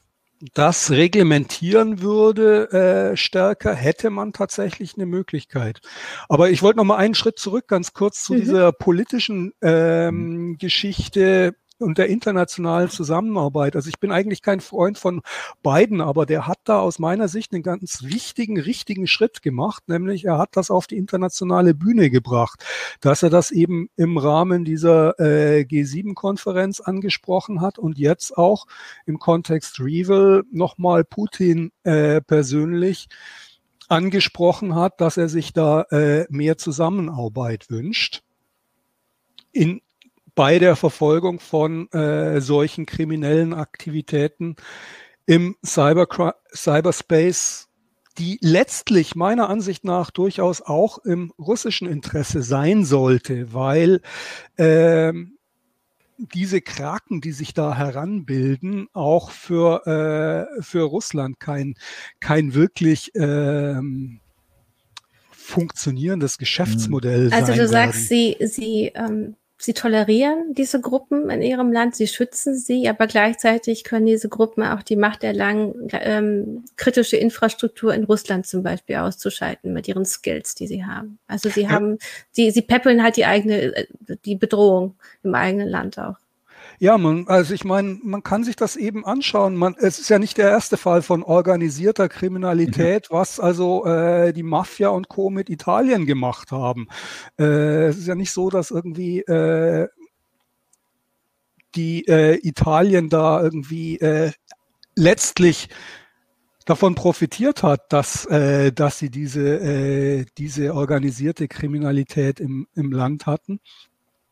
das reglementieren würde äh, stärker, hätte man tatsächlich eine Möglichkeit. Aber ich wollte noch mal einen Schritt zurück, ganz kurz zu mhm. dieser politischen ähm, Geschichte und der internationalen Zusammenarbeit. Also ich bin eigentlich kein Freund von Biden, aber der hat da aus meiner Sicht einen ganz wichtigen, richtigen Schritt gemacht, nämlich er hat das auf die internationale Bühne gebracht, dass er das eben im Rahmen dieser äh, G7-Konferenz angesprochen hat und jetzt auch im Kontext Revel nochmal Putin äh, persönlich angesprochen hat, dass er sich da äh, mehr Zusammenarbeit wünscht. In bei der Verfolgung von äh, solchen kriminellen Aktivitäten im Cyber Cyberspace, die letztlich meiner Ansicht nach durchaus auch im russischen Interesse sein sollte, weil äh, diese Kraken, die sich da heranbilden, auch für, äh, für Russland kein, kein wirklich ähm, funktionierendes Geschäftsmodell also sein. Also du sagst, sie, sie ähm, sie tolerieren diese Gruppen in ihrem Land, sie schützen sie, aber gleichzeitig können diese Gruppen auch die Macht erlangen, ähm, kritische Infrastruktur in Russland zum Beispiel auszuschalten mit ihren Skills, die sie haben. Also sie haben, sie, sie peppeln halt die eigene, äh, die Bedrohung im eigenen Land auch. Ja, man, also ich meine, man kann sich das eben anschauen. Man, es ist ja nicht der erste Fall von organisierter Kriminalität, mhm. was also äh, die Mafia und Co. mit Italien gemacht haben. Äh, es ist ja nicht so, dass irgendwie äh, die äh, Italien da irgendwie äh, letztlich davon profitiert hat, dass, äh, dass sie diese, diese organisierte Kriminalität im, im Land hatten.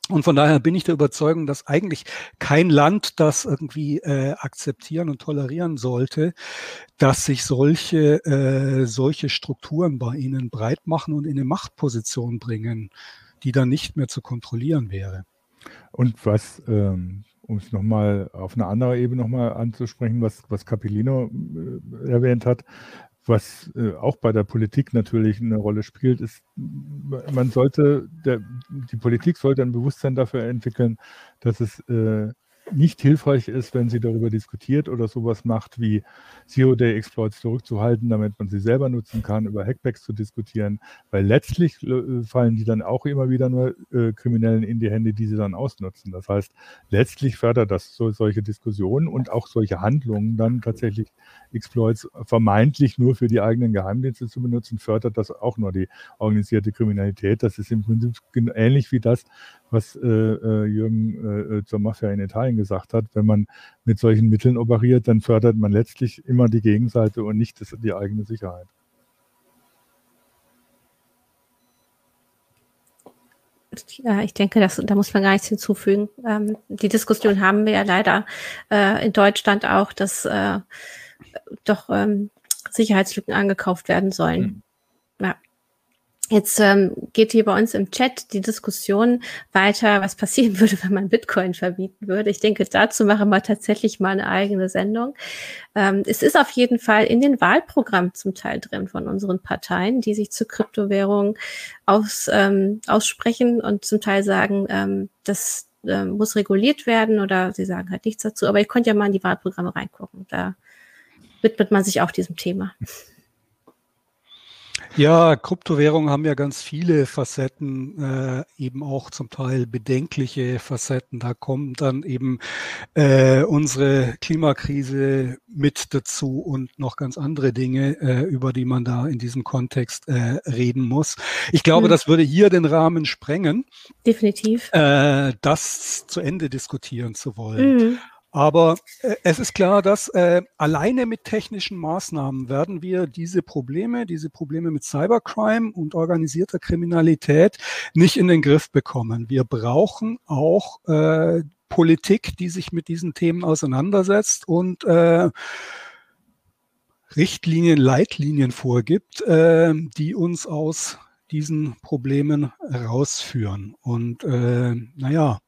Und von daher bin ich der Überzeugung, dass eigentlich kein Land das irgendwie äh, akzeptieren und tolerieren sollte, dass sich solche, äh, solche Strukturen bei ihnen breit machen und in eine Machtposition bringen, die dann nicht mehr zu kontrollieren wäre. Und was, ähm, um es nochmal auf eine andere Ebene nochmal anzusprechen, was, was Capellino äh, erwähnt hat, was äh, auch bei der Politik natürlich eine Rolle spielt, ist, man sollte, der, die Politik sollte ein Bewusstsein dafür entwickeln, dass es äh, nicht hilfreich ist, wenn sie darüber diskutiert oder sowas macht wie Zero-Day-Exploits zurückzuhalten, damit man sie selber nutzen kann, über Hackbacks zu diskutieren, weil letztlich äh, fallen die dann auch immer wieder nur äh, Kriminellen in die Hände, die sie dann ausnutzen. Das heißt, letztlich fördert das so, solche Diskussionen und auch solche Handlungen dann tatsächlich Exploits vermeintlich nur für die eigenen Geheimdienste zu benutzen, fördert das auch nur die organisierte Kriminalität. Das ist im Prinzip ähnlich wie das, was äh, äh, Jürgen äh, äh, zur Mafia in Italien gesagt hat. Wenn man mit solchen Mitteln operiert, dann fördert man letztlich immer die Gegenseite und nicht das, die eigene Sicherheit. Ja, ich denke, das, da muss man gar nichts hinzufügen. Ähm, die Diskussion haben wir ja leider äh, in Deutschland auch, dass äh, doch ähm, Sicherheitslücken angekauft werden sollen. Mhm. Ja. Jetzt ähm, geht hier bei uns im Chat die Diskussion weiter, was passieren würde, wenn man Bitcoin verbieten würde. Ich denke, dazu machen wir tatsächlich mal eine eigene Sendung. Ähm, es ist auf jeden Fall in den Wahlprogrammen zum Teil drin von unseren Parteien, die sich zur Kryptowährung aus, ähm, aussprechen und zum Teil sagen, ähm, das äh, muss reguliert werden oder sie sagen halt nichts dazu. Aber ihr könnt ja mal in die Wahlprogramme reingucken. Da widmet man sich auch diesem Thema. Ja, Kryptowährungen haben ja ganz viele Facetten, äh, eben auch zum Teil bedenkliche Facetten. Da kommt dann eben äh, unsere Klimakrise mit dazu und noch ganz andere Dinge, äh, über die man da in diesem Kontext äh, reden muss. Ich glaube, mhm. das würde hier den Rahmen sprengen. Definitiv. Äh, das zu Ende diskutieren zu wollen. Mhm. Aber äh, es ist klar, dass äh, alleine mit technischen Maßnahmen werden wir diese Probleme, diese Probleme mit Cybercrime und organisierter Kriminalität nicht in den Griff bekommen. Wir brauchen auch äh, Politik, die sich mit diesen Themen auseinandersetzt und äh, Richtlinien, Leitlinien vorgibt, äh, die uns aus diesen Problemen rausführen. Und äh, naja,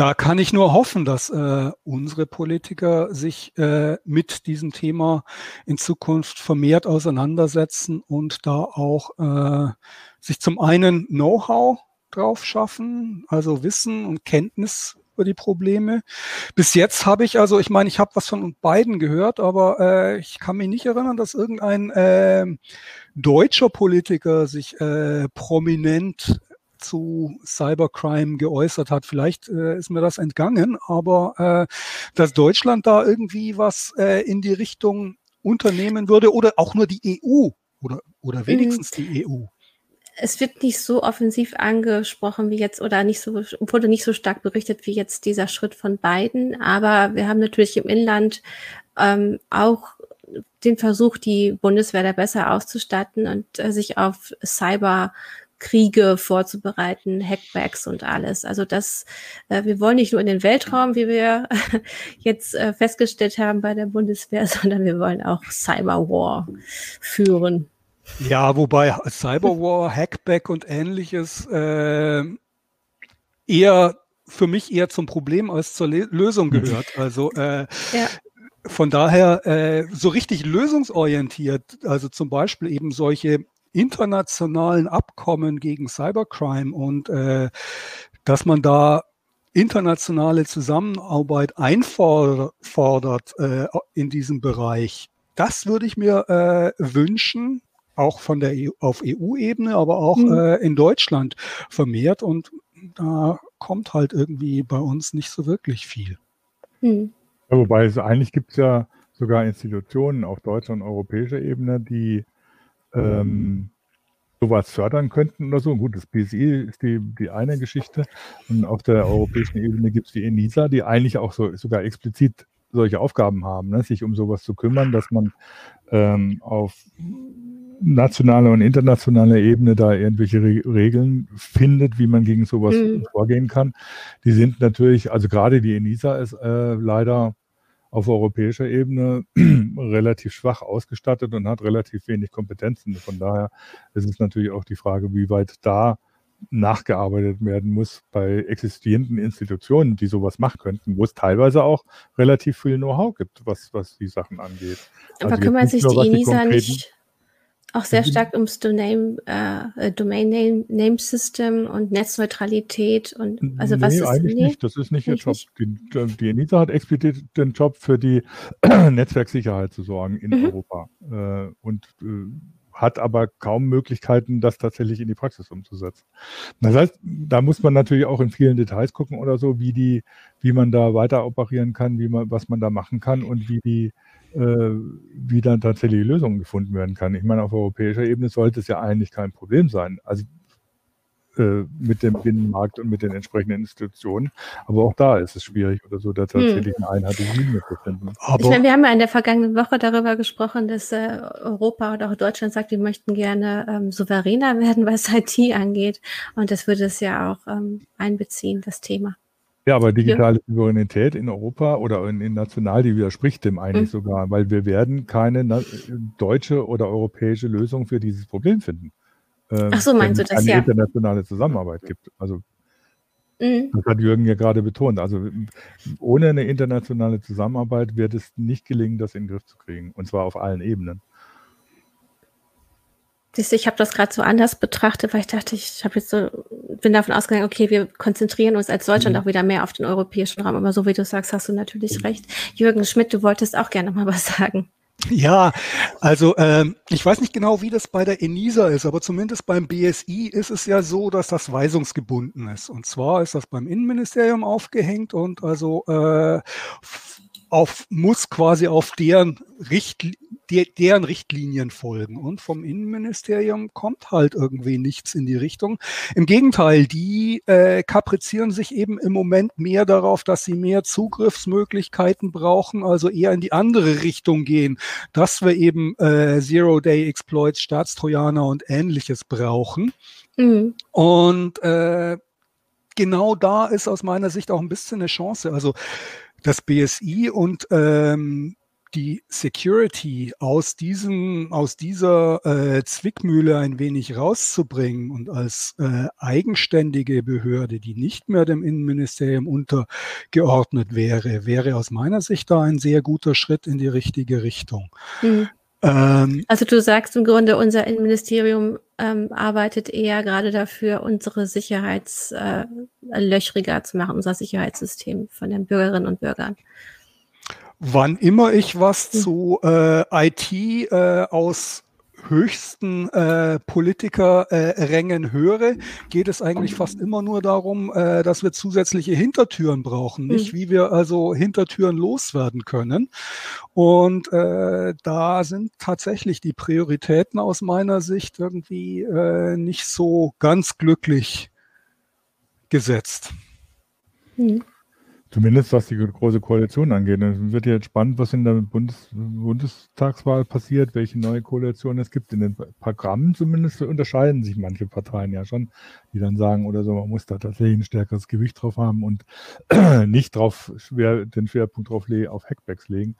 da kann ich nur hoffen, dass äh, unsere Politiker sich äh, mit diesem Thema in Zukunft vermehrt auseinandersetzen und da auch äh, sich zum einen Know-how drauf schaffen, also Wissen und Kenntnis über die Probleme. Bis jetzt habe ich, also ich meine, ich habe was von beiden gehört, aber äh, ich kann mich nicht erinnern, dass irgendein äh, deutscher Politiker sich äh, prominent zu Cybercrime geäußert hat. Vielleicht äh, ist mir das entgangen, aber äh, dass Deutschland da irgendwie was äh, in die Richtung unternehmen würde oder auch nur die EU oder, oder wenigstens mhm. die EU es wird nicht so offensiv angesprochen wie jetzt oder nicht so, wurde nicht so stark berichtet wie jetzt dieser Schritt von beiden. Aber wir haben natürlich im Inland ähm, auch den Versuch, die Bundeswehr da besser auszustatten und äh, sich auf Cyber Kriege vorzubereiten, Hackbacks und alles. Also das, äh, wir wollen nicht nur in den Weltraum, wie wir jetzt äh, festgestellt haben bei der Bundeswehr, sondern wir wollen auch Cyberwar führen. Ja, wobei Cyberwar, Hackback und ähnliches äh, eher für mich eher zum Problem als zur Le Lösung gehört. Also äh, ja. von daher äh, so richtig lösungsorientiert, also zum Beispiel eben solche internationalen Abkommen gegen Cybercrime und äh, dass man da internationale Zusammenarbeit einfordert äh, in diesem Bereich. Das würde ich mir äh, wünschen, auch von der EU, auf EU-Ebene, aber auch mhm. äh, in Deutschland vermehrt. Und da kommt halt irgendwie bei uns nicht so wirklich viel. Mhm. Ja, wobei es eigentlich gibt es ja sogar Institutionen auf deutscher und europäischer Ebene, die ähm, sowas fördern könnten oder so. Gut, das BSI ist die, die eine Geschichte. Und auf der europäischen Ebene gibt es die ENISA, die eigentlich auch so sogar explizit solche Aufgaben haben, ne? sich um sowas zu kümmern, dass man ähm, auf nationaler und internationaler Ebene da irgendwelche Re Regeln findet, wie man gegen sowas mhm. vorgehen kann. Die sind natürlich, also gerade die ENISA ist äh, leider auf europäischer Ebene relativ schwach ausgestattet und hat relativ wenig Kompetenzen. Von daher ist es natürlich auch die Frage, wie weit da nachgearbeitet werden muss bei existierenden Institutionen, die sowas machen könnten, wo es teilweise auch relativ viel Know-how gibt, was, was die Sachen angeht. Aber also kümmert sich die ENISA nicht auch sehr mhm. stark ums Domain, äh, Domain Name, Name System und Netzneutralität und also nee, was ist eigentlich nee? nicht. Das ist nicht ihr Job. Die, die ENISA hat explizit den Job für die Netzwerksicherheit zu sorgen in mhm. Europa äh, und äh, hat aber kaum Möglichkeiten, das tatsächlich in die Praxis umzusetzen. Das heißt, da muss man natürlich auch in vielen Details gucken oder so, wie die, wie man da weiter operieren kann, wie man, was man da machen kann und wie die äh, wie dann tatsächlich Lösungen gefunden werden kann. Ich meine, auf europäischer Ebene sollte es ja eigentlich kein Problem sein. Also äh, mit dem Binnenmarkt und mit den entsprechenden Institutionen. Aber auch da ist es schwierig oder so, da hm. tatsächlich eine einheitliche Linie zu finden. Aber ich meine, wir haben ja in der vergangenen Woche darüber gesprochen, dass äh, Europa oder auch Deutschland sagt, wir möchten gerne ähm, souveräner werden, was IT angeht. Und das würde es ja auch ähm, einbeziehen, das Thema. Ja, aber digitale ja. Souveränität in Europa oder in, in, national, die widerspricht dem eigentlich mhm. sogar, weil wir werden keine deutsche oder europäische Lösung für dieses Problem finden. Ähm, Ach so, meinst du das, ja. internationale Zusammenarbeit gibt. Also mhm. das hat Jürgen ja gerade betont. Also ohne eine internationale Zusammenarbeit wird es nicht gelingen, das in den Griff zu kriegen. Und zwar auf allen Ebenen. Siehst du, ich habe das gerade so anders betrachtet, weil ich dachte, ich habe jetzt so, bin davon ausgegangen, okay, wir konzentrieren uns als Deutschland mhm. auch wieder mehr auf den europäischen Raum. Aber so wie du sagst, hast du natürlich recht. Jürgen Schmidt, du wolltest auch gerne mal was sagen. Ja, also ähm, ich weiß nicht genau, wie das bei der ENISA ist, aber zumindest beim BSI ist es ja so, dass das weisungsgebunden ist. Und zwar ist das beim Innenministerium aufgehängt und also äh, auf, muss quasi auf deren, Richt, der, deren Richtlinien folgen. Und vom Innenministerium kommt halt irgendwie nichts in die Richtung. Im Gegenteil, die äh, kaprizieren sich eben im Moment mehr darauf, dass sie mehr Zugriffsmöglichkeiten brauchen, also eher in die andere Richtung gehen, dass wir eben äh, Zero-Day-Exploits, Staatstrojaner und ähnliches brauchen. Mhm. Und äh, genau da ist aus meiner Sicht auch ein bisschen eine Chance. Also das BSI und ähm, die Security aus diesem, aus dieser äh, Zwickmühle ein wenig rauszubringen und als äh, eigenständige Behörde, die nicht mehr dem Innenministerium untergeordnet wäre, wäre aus meiner Sicht da ein sehr guter Schritt in die richtige Richtung. Mhm. Ähm, also du sagst im Grunde, unser Innenministerium ähm, arbeitet eher gerade dafür, unsere Sicherheitslöchriger äh, zu machen, unser Sicherheitssystem von den Bürgerinnen und Bürgern. Wann immer ich was hm. zu äh, IT äh, aus höchsten äh, Politikerrängen äh, höre, geht es eigentlich fast immer nur darum, äh, dass wir zusätzliche Hintertüren brauchen, nicht mhm. wie wir also Hintertüren loswerden können. Und äh, da sind tatsächlich die Prioritäten aus meiner Sicht irgendwie äh, nicht so ganz glücklich gesetzt. Mhm. Zumindest was die große Koalition angeht. Es wird jetzt spannend, was in der Bundes Bundestagswahl passiert, welche neue Koalition es gibt. In den Programmen zumindest unterscheiden sich manche Parteien ja schon, die dann sagen oder so, man muss da tatsächlich ein stärkeres Gewicht drauf haben und nicht drauf schwer, den Schwerpunkt drauf auf Hackbacks legen.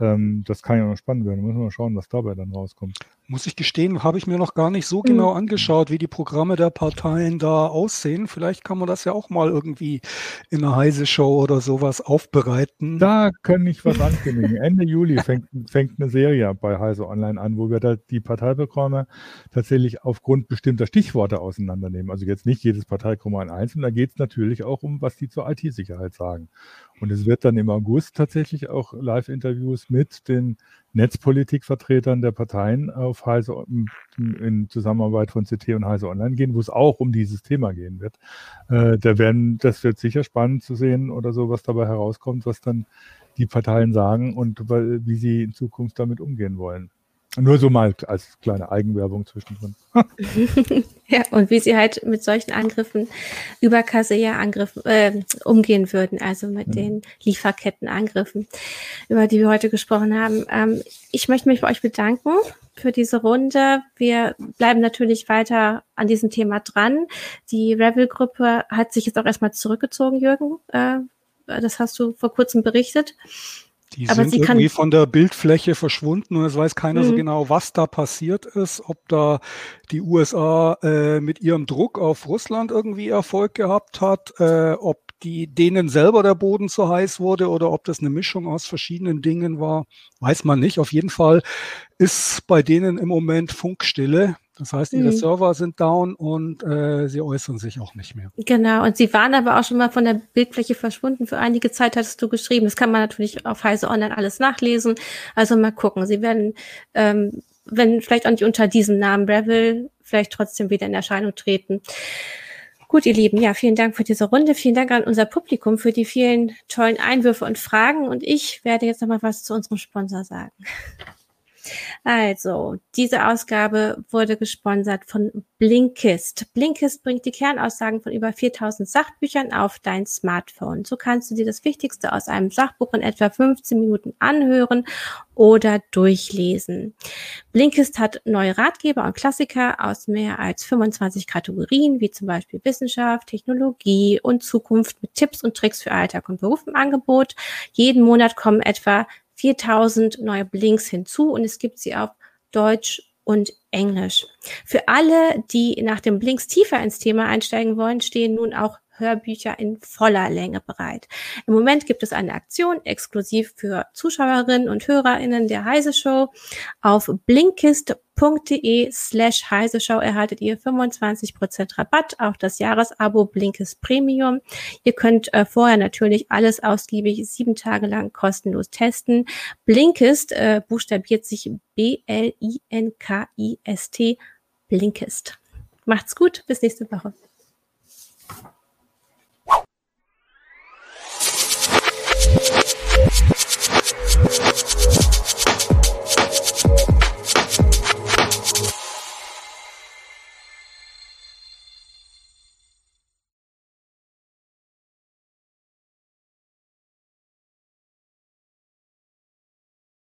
Ähm, das kann ja noch spannend werden. Da müssen wir mal schauen, was dabei dann rauskommt. Muss ich gestehen, habe ich mir noch gar nicht so genau mhm. angeschaut, wie die Programme der Parteien da aussehen. Vielleicht kann man das ja auch mal irgendwie in einer Heise-Show oder sowas aufbereiten. Da kann ich was ankündigen. Ende Juli fängt, fängt eine Serie bei Heise Online an, wo wir da die Parteiprogramme tatsächlich aufgrund bestimmter Stichworte auseinandernehmen. Also jetzt nicht jedes Parteiprogramm einzeln, da geht es natürlich auch um, was die zur IT-Sicherheit sagen. Und es wird dann im August tatsächlich auch Live-Interviews mit den Netzpolitikvertretern der Parteien auf Heise in Zusammenarbeit von CT und Heise Online gehen, wo es auch um dieses Thema gehen wird. Äh, da werden, das wird sicher spannend zu sehen oder so, was dabei herauskommt, was dann die Parteien sagen und wie sie in Zukunft damit umgehen wollen. Nur so mal als kleine Eigenwerbung zwischendrin. ja, und wie sie halt mit solchen Angriffen über Kaseya-Angriffen äh, umgehen würden, also mit mhm. den Lieferkettenangriffen, über die wir heute gesprochen haben. Ähm, ich möchte mich bei euch bedanken für diese Runde. Wir bleiben natürlich weiter an diesem Thema dran. Die Rebel-Gruppe hat sich jetzt auch erstmal zurückgezogen, Jürgen. Äh, das hast du vor kurzem berichtet. Die Aber sind irgendwie von der Bildfläche verschwunden und es weiß keiner mhm. so genau, was da passiert ist, ob da die USA äh, mit ihrem Druck auf Russland irgendwie Erfolg gehabt hat, äh, ob die denen selber der Boden zu heiß wurde oder ob das eine Mischung aus verschiedenen Dingen war, weiß man nicht. Auf jeden Fall ist bei denen im Moment Funkstille. Das heißt, ihre mhm. Server sind down und äh, sie äußern sich auch nicht mehr. Genau, und sie waren aber auch schon mal von der Bildfläche verschwunden. Für einige Zeit hattest du geschrieben. Das kann man natürlich auf Heise Online alles nachlesen. Also mal gucken. Sie werden, ähm, wenn vielleicht auch nicht unter diesem Namen Revel, vielleicht trotzdem wieder in Erscheinung treten. Gut, ihr Lieben, ja, vielen Dank für diese Runde. Vielen Dank an unser Publikum für die vielen tollen Einwürfe und Fragen. Und ich werde jetzt noch mal was zu unserem Sponsor sagen. Also, diese Ausgabe wurde gesponsert von Blinkist. Blinkist bringt die Kernaussagen von über 4000 Sachbüchern auf dein Smartphone. So kannst du dir das Wichtigste aus einem Sachbuch in etwa 15 Minuten anhören oder durchlesen. Blinkist hat neue Ratgeber und Klassiker aus mehr als 25 Kategorien, wie zum Beispiel Wissenschaft, Technologie und Zukunft mit Tipps und Tricks für Alltag und Beruf im Angebot. Jeden Monat kommen etwa 4000 neue Blinks hinzu und es gibt sie auf Deutsch und Englisch. Für alle, die nach dem Blinks tiefer ins Thema einsteigen wollen, stehen nun auch Hörbücher in voller Länge bereit. Im Moment gibt es eine Aktion exklusiv für Zuschauerinnen und Hörerinnen der Heise Show. Auf blinkist.de slash Heise Show erhaltet ihr 25% Rabatt auf das Jahresabo Blinkist Premium. Ihr könnt äh, vorher natürlich alles ausgiebig sieben Tage lang kostenlos testen. Blinkist äh, buchstabiert sich B-L-I-N-K-I-S-T Blinkist. Macht's gut, bis nächste Woche.